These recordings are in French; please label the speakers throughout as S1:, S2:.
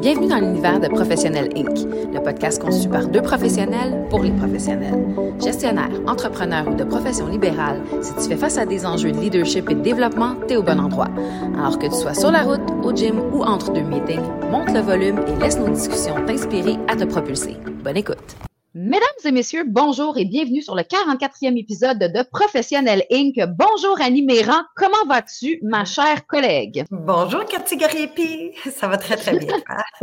S1: Bienvenue dans l'univers de Professionnel Inc., le podcast conçu par deux professionnels pour les professionnels. Gestionnaire, entrepreneur ou de profession libérale, si tu fais face à des enjeux de leadership et de développement, t'es au bon endroit. Alors que tu sois sur la route, au gym ou entre deux meetings, monte le volume et laisse nos discussions t'inspirer à te propulser. Bonne écoute!
S2: Mesdames et messieurs, bonjour et bienvenue sur le 44e épisode de Professionnel Inc. Bonjour Annie Méran, comment vas-tu, ma chère collègue?
S3: Bonjour Cathy Gariepi, ça va très très bien.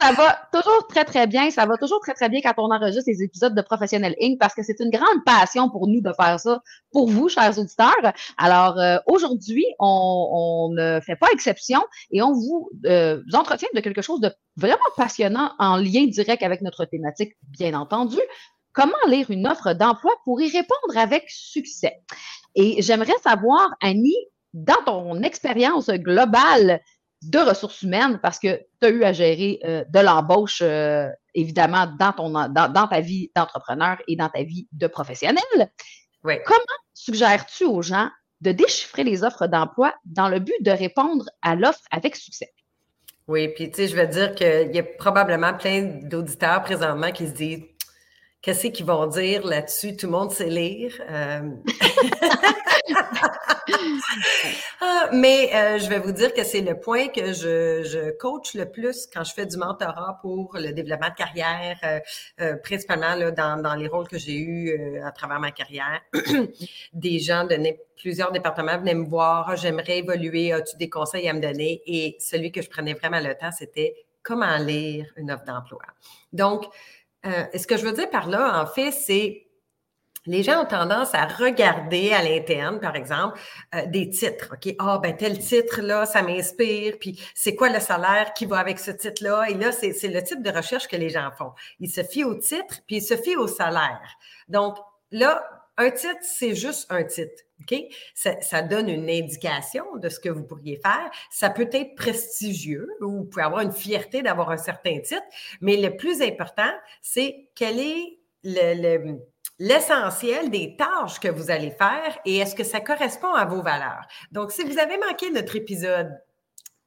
S2: ça va toujours très très bien, ça va toujours très très bien quand on enregistre les épisodes de Professionnel Inc. parce que c'est une grande passion pour nous de faire ça, pour vous, chers auditeurs. Alors euh, aujourd'hui, on, ne fait pas exception et on vous, euh, vous entretient de quelque chose de vraiment passionnant en lien direct avec notre thématique bien entendu, comment lire une offre d'emploi pour y répondre avec succès? Et j'aimerais savoir, Annie, dans ton expérience globale de ressources humaines, parce que tu as eu à gérer euh, de l'embauche, euh, évidemment, dans, ton, dans, ta vie d'entrepreneur et dans ta vie de professionnel. Comment suggères-tu aux gens de déchiffrer les offres d'emploi dans le but de répondre à l'offre avec succès?
S3: Oui, puis tu sais, je veux dire qu'il y a probablement plein d'auditeurs présentement qui se disent Qu'est-ce qu'ils vont dire là-dessus? Tout le monde sait lire. Euh. Ah, mais euh, je vais vous dire que c'est le point que je, je, coach le plus quand je fais du mentorat pour le développement de carrière, euh, principalement là, dans, dans, les rôles que j'ai eus à travers ma carrière. Des gens de plusieurs départements venaient me voir, j'aimerais évoluer, as-tu des conseils à me donner? Et celui que je prenais vraiment le temps, c'était comment lire une offre d'emploi. Donc, euh, ce que je veux dire par là, en fait, c'est les gens ont tendance à regarder à l'interne, par exemple, euh, des titres. OK, ah, ben tel titre-là, ça m'inspire, puis c'est quoi le salaire qui va avec ce titre-là? Et là, c'est le type de recherche que les gens font. Ils se fient au titre, puis ils se fient au salaire. Donc, là, un titre, c'est juste un titre. OK? Ça, ça, donne une indication de ce que vous pourriez faire. Ça peut être prestigieux ou vous pouvez avoir une fierté d'avoir un certain titre, mais le plus important, c'est quel est le, l'essentiel des tâches que vous allez faire et est-ce que ça correspond à vos valeurs? Donc, si vous avez manqué notre épisode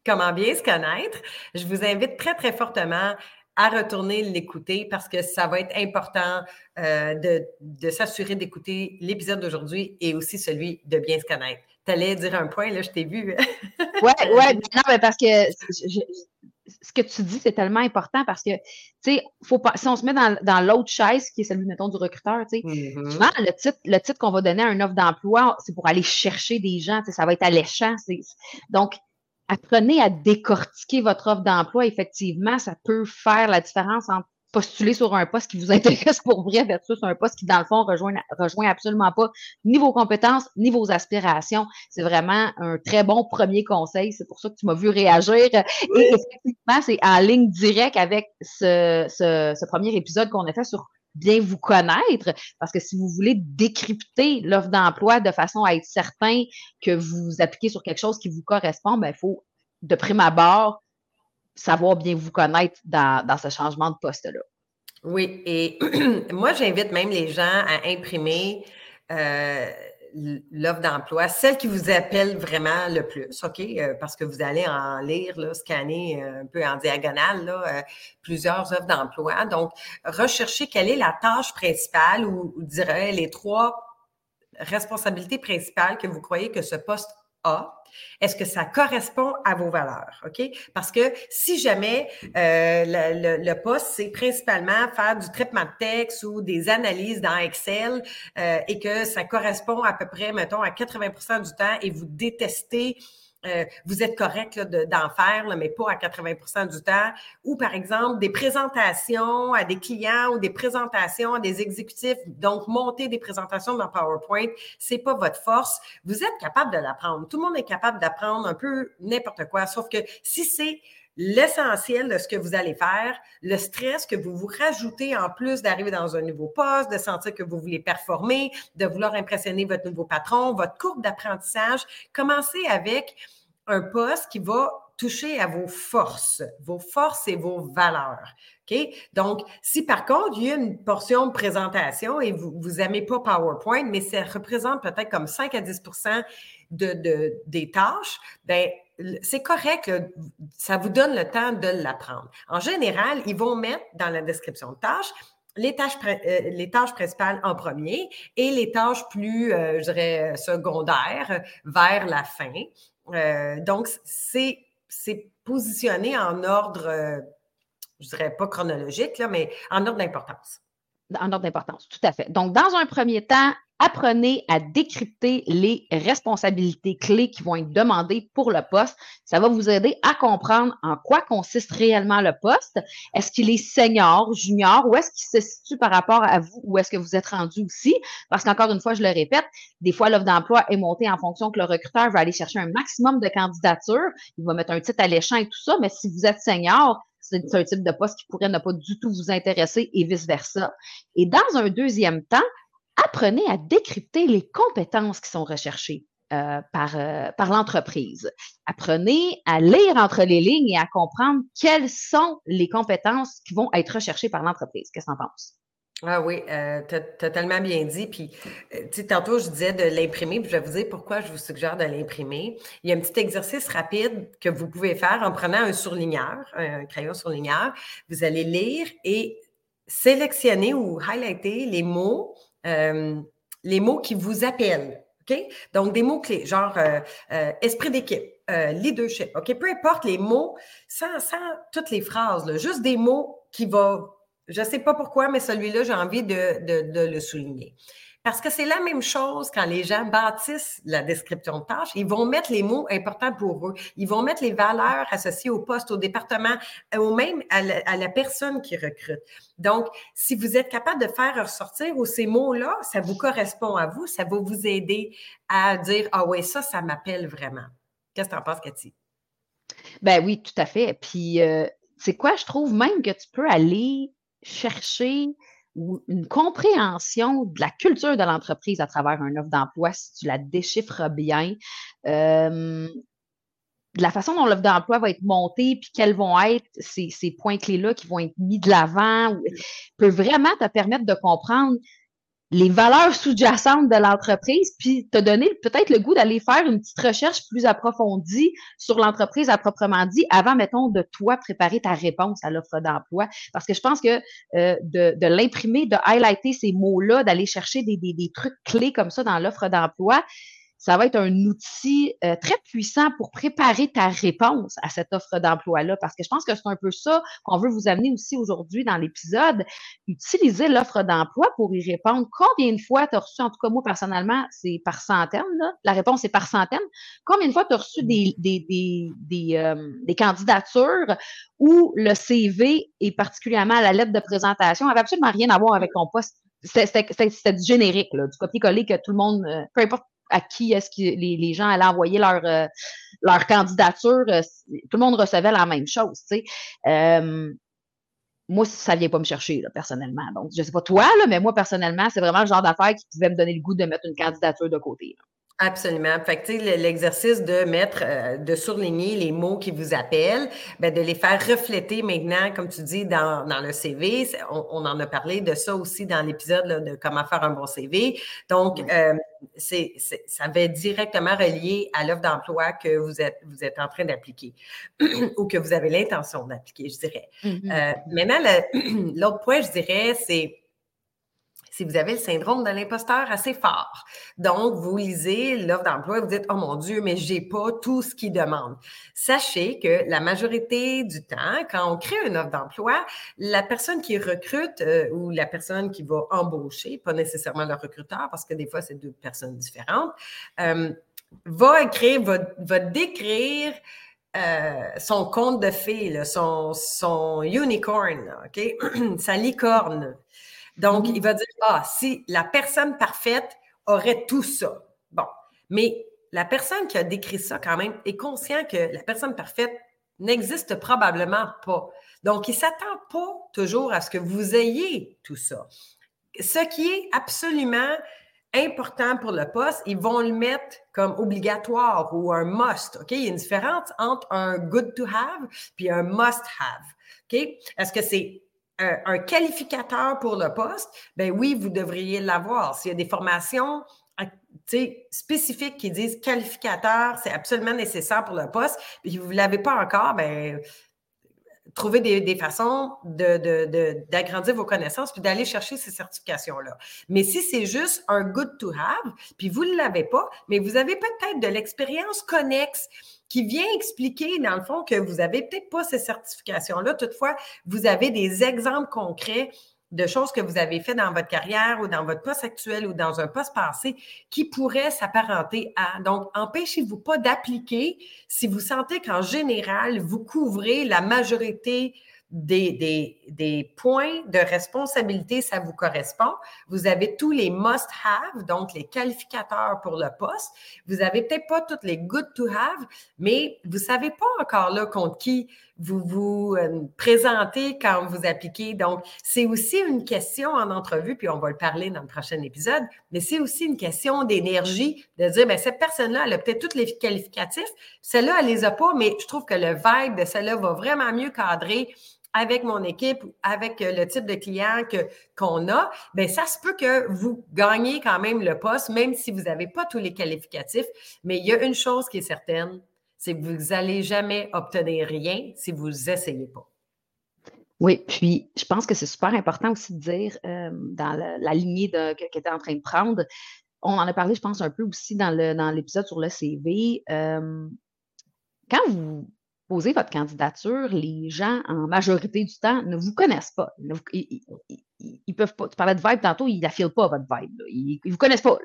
S3: Comment bien se connaître, je vous invite très, très fortement à retourner l'écouter parce que ça va être important euh, de, de s'assurer d'écouter l'épisode d'aujourd'hui et aussi celui de bien se connaître. Tu allais dire un point, là, je t'ai vu.
S2: oui, oui, non, mais parce que ce que tu dis, c'est tellement important parce que, tu sais, faut pas, si on se met dans, dans l'autre chaise, qui est celui, mettons, du recruteur, tu sais, souvent, le titre, le titre qu'on va donner à une offre d'emploi, c'est pour aller chercher des gens, tu sais, ça va être alléchant. Donc, apprenez à décortiquer votre offre d'emploi. Effectivement, ça peut faire la différence entre postuler sur un poste qui vous intéresse pour vrai versus un poste qui, dans le fond, rejoint, rejoint absolument pas ni vos compétences, ni vos aspirations. C'est vraiment un très bon premier conseil. C'est pour ça que tu m'as vu réagir. Et effectivement, c'est en ligne directe avec ce, ce, ce premier épisode qu'on a fait sur bien vous connaître, parce que si vous voulez décrypter l'offre d'emploi de façon à être certain que vous appliquez sur quelque chose qui vous correspond, ben, il faut, de prime abord, savoir bien vous connaître dans, ce changement de poste-là.
S3: Oui, et moi, j'invite même les gens à imprimer euh, l'offre d'emploi, celle qui vous appelle vraiment le plus, OK? Euh, parce que vous allez en lire, scanner euh, un peu en diagonale, euh, plusieurs offres d'emploi. Donc, recherchez quelle est la tâche principale ou, ou dirais les trois responsabilités principales que vous croyez que ce poste est-ce que ça correspond à vos valeurs? OK? Parce que si jamais euh, le, poste, c'est principalement faire du traitement de texte ou des analyses dans Excel euh, et que ça correspond à peu près, mettons, à 80% du temps et vous détestez euh, vous êtes correct d'en faire, mais pas à 80% du temps. Ou par exemple, des présentations à des clients ou des présentations à des exécutifs. Donc, monter des présentations dans PowerPoint, c'est pas votre force. Vous êtes capable de l'apprendre. Tout le monde est capable d'apprendre un peu n'importe quoi, sauf que si c'est l'essentiel de ce que vous allez faire, le stress que vous vous rajoutez en plus d'arriver dans un nouveau poste, de sentir que vous voulez performer, de vouloir impressionner votre nouveau patron, votre courbe d'apprentissage. Commencez avec un poste qui va toucher à vos forces, vos forces et vos valeurs. OK? Donc, si par contre, il y a une portion de présentation et vous n'aimez pas PowerPoint, mais ça représente peut-être comme 5 à 10 de, des tâches, ben c'est correct, ça vous donne le temps de l'apprendre. En général, ils vont mettre dans la description de tâches les tâches, euh, les tâches principales en premier et les tâches plus, euh, je dirais, secondaires vers la fin. Euh, donc, c'est positionné en ordre, je dirais pas chronologique, là, mais en ordre d'importance.
S2: En ordre d'importance, tout à fait. Donc, dans un premier temps, apprenez à décrypter les responsabilités clés qui vont être demandées pour le poste. Ça va vous aider à comprendre en quoi consiste réellement le poste. Est-ce qu'il est senior, junior, ou est-ce qu'il se situe par rapport à vous, ou est-ce que vous êtes rendu aussi? Parce qu'encore une fois, je le répète, des fois, l'offre d'emploi est montée en fonction que le recruteur va aller chercher un maximum de candidatures. Il va mettre un titre alléchant et tout ça, mais si vous êtes senior, c'est un type de poste qui pourrait ne pas du tout vous intéresser et vice-versa. Et dans un deuxième temps, apprenez à décrypter les compétences qui sont recherchées. Euh, par, euh, par l'entreprise. Apprenez à lire entre les lignes et à comprendre quelles sont les compétences qui vont être recherchées par l'entreprise. Qu'est-ce que tu en penses?
S3: Ah oui, euh, tellement bien dit. Puis, tu sais, tantôt, je disais de l'imprimer, puis je vais vous dire pourquoi je vous suggère de l'imprimer. Il y a un petit exercice rapide que vous pouvez faire en prenant un surligneur, un crayon surligneur. Vous allez lire et sélectionner ou highlighter les mots euh, les mots qui vous appellent. Donc, des mots-clés, genre euh, euh, esprit d'équipe, leadership. OK? Peu importe les mots, sans, toutes les phrases, juste des mots qui vont. Je ne sais pas pourquoi, mais celui-là, j'ai envie de, le souligner. Parce que c'est la même chose quand les gens bâtissent la description de tâche. Ils vont mettre les mots importants pour eux. Ils vont mettre les valeurs associées au poste, au département, ou même à la, personne qui recrute. Donc, si vous êtes capable de faire ressortir ces mots-là, ça vous correspond à vous, ça va vous aider à dire Ah oui, ça, ça m'appelle vraiment. Qu'est-ce que tu en penses, Cathy?
S2: Ben oui, tout à fait. Puis, euh, c'est quoi, je trouve même que tu peux aller chercher une compréhension de la culture de l'entreprise à travers un offre d'emploi, si tu la déchiffres bien, euh, de la façon dont l'offre d'emploi va être montée, puis quels vont être ces, ces points clés-là qui vont être mis de l'avant, peut vraiment te permettre de comprendre les valeurs sous-jacentes de l'entreprise, puis te donner peut-être le goût d'aller faire une petite recherche plus approfondie sur l'entreprise à proprement dit, avant, mettons, de toi préparer ta réponse à l'offre d'emploi. Parce que je pense que euh, de, l'imprimer, de highlighter ces mots-là, d'aller chercher des, des, des trucs clés comme ça dans l'offre d'emploi, ça va être un outil euh, très puissant pour préparer ta réponse à cette offre d'emploi-là, parce que je pense que c'est un peu ça qu'on veut vous amener aussi aujourd'hui dans l'épisode. Utiliser l'offre d'emploi pour y répondre. Combien de fois tu as reçu, en tout cas moi personnellement, c'est par centaines, là. la réponse est par centaines. Combien de fois tu as reçu des, des, des, des, euh, des candidatures où le CV et particulièrement la lettre de présentation avait absolument rien à voir avec ton poste? C'était du générique, là, du copier-coller que tout le monde, euh, peu importe à qui est-ce que les, gens allaient envoyer leur, euh, candidature, euh, tout le monde recevait la même chose, tu sais. Euh, moi, ça vient pas me chercher, personnellement. Donc, je sais pas toi, mais moi, personnellement, c'est vraiment le genre d'affaire qui pouvait me donner le goût de mettre une candidature de côté.
S3: Absolument. Fait que, tu sais, l'exercice de mettre, euh, de surligner les mots qui vous appellent, ben, de les faire refléter maintenant, comme tu dis, dans, dans le CV. On, on, en a parlé de ça aussi dans l'épisode de comment faire un bon CV. Donc, euh, c'est, ça va être directement relié à l'offre d'emploi que vous êtes, vous êtes en train d'appliquer ou que vous avez l'intention d'appliquer, je dirais. Mm-hmm. euh, maintenant, l'autre point, je dirais, c'est si vous avez le syndrome de l'imposteur assez fort. Donc, vous lisez l'offre d'emploi et vous dites, oh mon Dieu, mais j'ai pas tout ce qu'il demande. Sachez que la majorité du temps, quand on crée une offre d'emploi, la personne qui recrute euh, ou la personne qui va embaucher, pas nécessairement le recruteur, parce que des fois, c'est deux personnes différentes, euh, va écrire, va, décrire euh, son conte de fées, son, son unicorn? Sa licorne. Donc, mm-hmm. il va dire, ah, si la personne parfaite aurait tout ça. Bon, mais la personne qui a décrit ça quand même est conscient que la personne parfaite n'existe probablement pas. Donc, il ne s'attend pas toujours à ce que vous ayez tout ça. Ce qui est absolument important pour le poste, ils vont le mettre comme obligatoire ou un must. OK? Il y a une différence entre un good to have puis un must have. OK? Est-ce que c'est un, qualificateur pour le poste? Ben oui, vous devriez l'avoir. S'il y a des formations spécifiques qui disent qualificateur, c'est absolument nécessaire pour le poste, puis vous ne l'avez pas encore, ben trouver des, façons d'agrandir vos connaissances puis d'aller chercher ces certifications-là. Mais si c'est juste un good to have, puis vous ne l'avez pas, mais vous avez peut-être de l'expérience connexe qui vient expliquer, dans le fond, que vous n'avez peut-être pas ces certifications-là. Toutefois, vous avez des exemples concrets de choses que vous avez fait dans votre carrière ou dans votre poste actuel ou dans un poste passé qui pourraient s'apparenter à. Donc, empêchez-vous pas d'appliquer si vous sentez qu'en général, vous couvrez la majorité des, des, points de responsabilité, ça vous correspond. Vous avez tous les must-have, donc les qualificateurs pour le poste. Vous avez peut-être pas toutes les good-to-have, mais vous savez pas encore là contre qui vous vous euh, présentez quand vous appliquez. Donc, c'est aussi une question en entrevue, puis on va le parler dans le prochain épisode, mais c'est aussi une question d'énergie, de dire, bien, cette personne-là, elle a peut-être tous les qualificatifs, celle-là, elle les a pas, mais je trouve que le vibe de celle-là va vraiment mieux cadrer avec mon équipe, avec euh, le type de client qu'on a, bien, ça se peut que vous gagnez quand même le poste, même si vous n'avez pas tous les qualificatifs. Mais il y a une chose qui est certaine, c'est que vous n'allez jamais obtenir rien si vous n'essayez pas.
S2: Oui, puis je pense que c'est super important aussi de dire euh, dans la, lignée de, que, tu es en train de prendre, on en a parlé, je pense, un peu aussi dans, le, dans l'épisode sur le CV. Euh, quand vous posez votre candidature, les gens, en majorité du temps, ne vous connaissent pas. Ils, ne peuvent pas. Tu parlais de vibe tantôt, ils n'affilent pas votre vibe. Ils ne vous connaissent pas.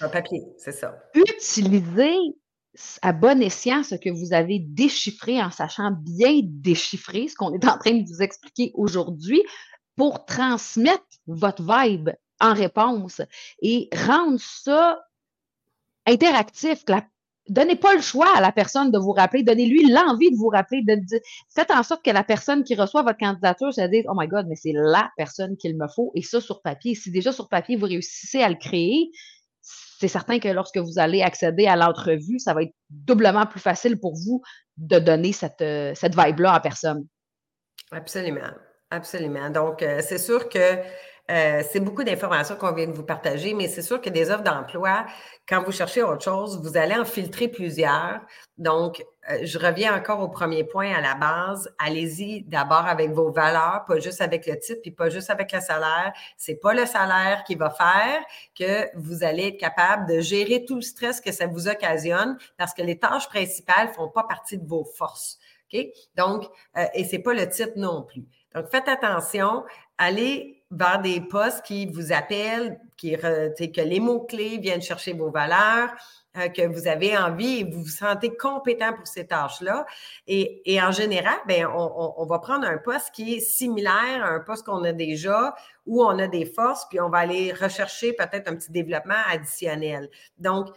S3: Un papier, c'est ça.
S2: Utilisez à bon escient ce que vous avez déchiffré en sachant bien déchiffrer ce qu'on est en train de vous expliquer aujourd'hui pour transmettre votre vibe en réponse et rendre ça interactif, que la donnez pas le choix à la personne de vous rappeler, donnez-lui l'envie de vous rappeler, faites en sorte que la personne qui reçoit votre candidature se dise, oh my God, mais c'est la personne qu'il me faut, et ça sur papier. Si déjà sur papier, vous réussissez à le créer, c'est certain que lorsque vous allez accéder à l'entrevue, ça va être doublement plus facile pour vous de donner cette, euh, cette vibe-là à personne.
S3: Absolument. Absolument. Donc, euh, c'est sûr que euh, c'est beaucoup d'informations qu'on vient de vous partager, mais c'est sûr que des offres d'emploi, quand vous cherchez autre chose, vous allez en filtrer plusieurs. Donc, euh, je reviens encore au premier point à la base. Allez-y d'abord avec vos valeurs, pas juste avec le titre, puis pas juste avec le salaire. C'est pas le salaire qui va faire que vous allez être capable de gérer tout le stress que ça vous occasionne parce que les tâches principales font pas partie de vos forces. OK? Donc, euh, et c'est pas le titre non plus. Donc, faites attention. Allez vers des postes qui vous appellent, qui, que les mots-clés viennent chercher vos valeurs, euh, que vous avez envie et vous vous sentez compétent pour ces tâches-là. Et, en général, ben, on, on, va prendre un poste qui est similaire à un poste qu'on a déjà, où on a des forces, puis on va aller rechercher peut-être un petit développement additionnel. Donc,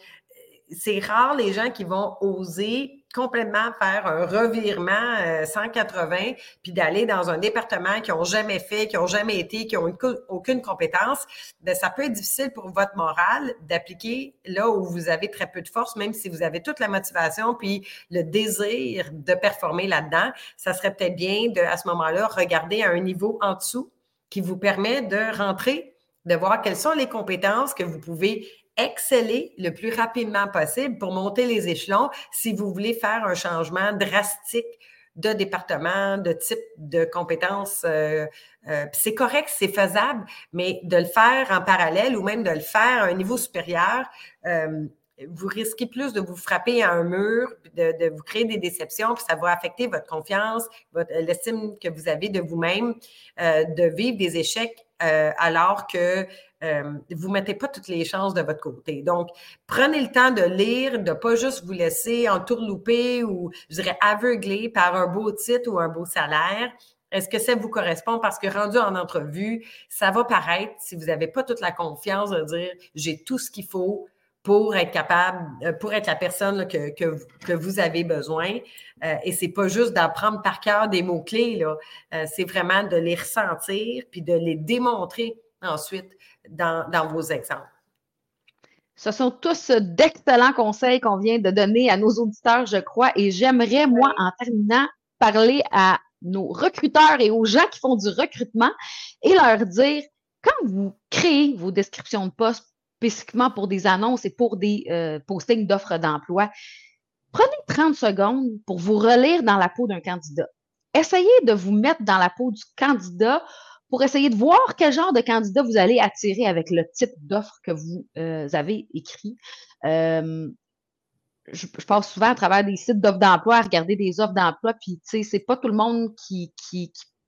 S3: c'est rare les gens qui vont oser complètement faire un revirement 180 euh, puis d'aller dans un département qui n'ont jamais fait, qui n'ont jamais été, qui n'ont aucune compétence, bien, ça peut être difficile pour votre morale d'appliquer là où vous avez très peu de force, même si vous avez toute la motivation puis le désir de performer là-dedans. Ça serait peut-être bien à ce moment-là, regarder à un niveau en dessous qui vous permet de rentrer, de voir quelles sont les compétences que vous pouvez exceller le plus rapidement possible pour monter les échelons si vous voulez faire un changement drastique de département, de type de compétences. Euh, euh, c'est correct, c'est faisable, mais de le faire en parallèle ou même de le faire à un niveau supérieur, euh, vous risquez plus de vous frapper à un mur, de, vous créer des déceptions, puis ça va affecter votre confiance, l'estime que vous avez de vous-même, de vivre des échecs alors que euh, vous ne mettez pas toutes les chances de votre côté. Donc, prenez le temps de lire, de ne pas juste vous laisser entourlouper ou, je dirais, aveugler par un beau titre ou un beau salaire. Est-ce que ça vous correspond? Parce que rendu en entrevue, ça va paraître, si vous n'avez pas toute la confiance de dire j'ai tout ce qu'il faut pour être capable, euh, pour être la personne que, vous avez besoin. Euh, et c'est pas juste d'apprendre par cœur des mots-clés, là. c'est vraiment de les ressentir puis de les démontrer ensuite dans, vos exemples.
S2: Ce sont tous d'excellents conseils qu'on vient de donner à nos auditeurs, je crois, et j'aimerais, moi, en terminant, parler à nos recruteurs et aux gens qui font du recrutement et leur dire, quand vous créez vos descriptions de poste spécifiquement pour des annonces et pour des euh, postings d'offres d'emploi, prenez 30 secondes pour vous relire dans la peau d'un candidat. Essayez de vous mettre dans la peau du candidat pour essayer de voir quel genre de candidat vous allez attirer avec le type d'offre que vous euh, avez écrit. Euh, je, passe souvent à travers des sites d'offres d'emploi à regarder des offres d'emploi, puis tu sais, c'est pas tout le monde qui,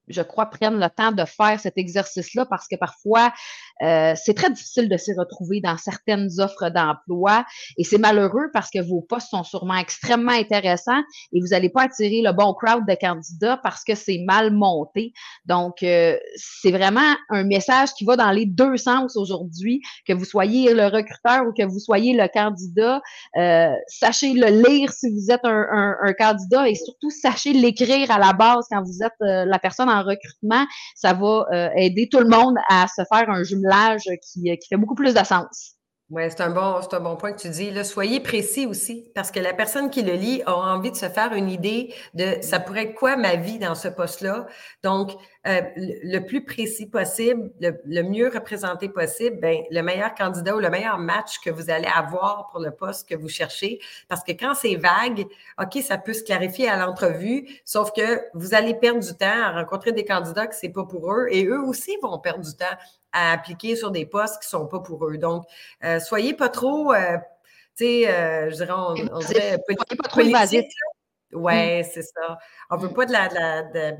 S2: je crois, prennent le temps de faire cet exercice-là parce que parfois, euh, c'est très difficile de s'y retrouver dans certaines offres d'emploi et c'est malheureux parce que vos postes sont sûrement extrêmement intéressants et vous n'allez pas attirer le bon crowd de candidats parce que c'est mal monté. Donc, euh, c'est vraiment un message qui va dans les deux sens aujourd'hui, que vous soyez le recruteur ou que vous soyez le candidat. Euh, sachez le lire si vous êtes un, un, un candidat et surtout sachez l'écrire à la base quand vous êtes la personne en recrutement, ça va euh, aider tout le monde à se faire un jumelage qui, fait beaucoup plus de sens.
S3: Oui, c'est un, bon, un bon point que tu dis. Là. Soyez précis aussi, parce que la personne qui le lit a envie de se faire une idée de ça pourrait être quoi ma vie dans ce poste-là. Donc, euh, le, plus précis possible, le, mieux représenté possible, ben, le meilleur candidat ou le meilleur match que vous allez avoir pour le poste que vous cherchez. Parce que quand c'est vague, OK, ça peut se clarifier à l'entrevue, sauf que vous allez perdre du temps à rencontrer des candidats que c'est pas pour eux et eux aussi vont perdre du temps à appliquer sur des postes qui sont pas pour eux. Donc, euh, soyez pas trop, euh, tu sais, euh, je dirais, on, dirait
S2: pas trop invasif.
S3: Ouais, mm. c'est ça. On veut pas de la, de la de,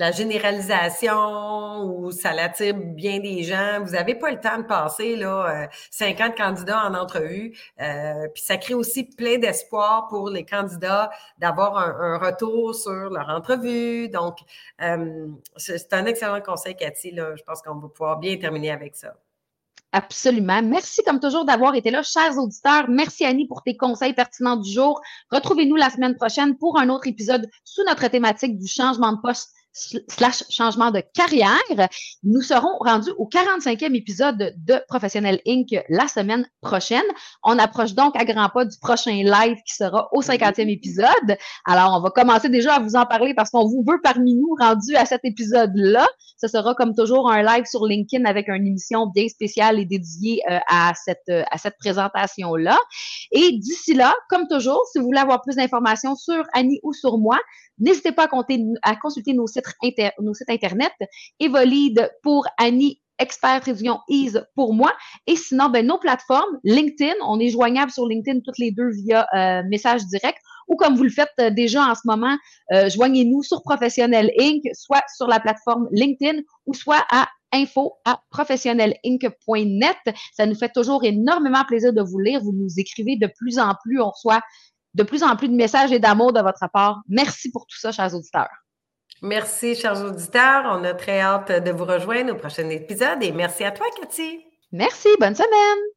S3: la généralisation ou ça l'attire bien des gens. Vous n'avez pas le temps de passer là, 50 euh, candidats en entrevue. Euh, puis ça crée aussi plein d'espoir pour les candidats d'avoir un, retour sur leur entrevue. Donc, euh, c'est un excellent conseil, Cathy. Là. Je pense qu'on va pouvoir bien terminer avec ça.
S2: Absolument. Merci comme toujours d'avoir été là, chers auditeurs. Merci Annie pour tes conseils pertinents du jour. Retrouvez-nous la semaine prochaine pour un autre épisode sous notre thématique du changement de poste slash changement de carrière. Nous serons rendus au 45e épisode de Professionnel Inc. la semaine prochaine. On approche donc à grands pas du prochain live qui sera au 50e épisode. Alors, on va commencer déjà à vous en parler parce qu'on vous veut parmi nous rendu à cet épisode-là. Ce sera comme toujours un live sur LinkedIn avec une émission bien spéciale et dédiée euh, à cette, à cette présentation-là. Et d'ici là, comme toujours, si vous voulez avoir plus d'informations sur Annie ou sur moi, N'hésitez pas à, consulter nos sites, Internet. Evolide pour Annie Expert Réunion Ease pour moi. Et sinon, ben, nos plateformes, LinkedIn, on est joignable sur LinkedIn toutes les deux via euh, message direct ou comme vous le faites euh, déjà en ce moment, euh, joignez-nous sur Professionnel Inc., soit sur la plateforme LinkedIn ou soit à info à. Ça nous fait toujours énormément plaisir de vous lire. Vous nous écrivez de plus en plus. On reçoit de plus en plus de messages et d'amour de votre part. Merci pour tout ça, chers auditeurs.
S3: Merci, chers auditeurs. On a très hâte de vous rejoindre au prochain épisode et merci à toi, Cathy.
S2: Merci. Bonne semaine.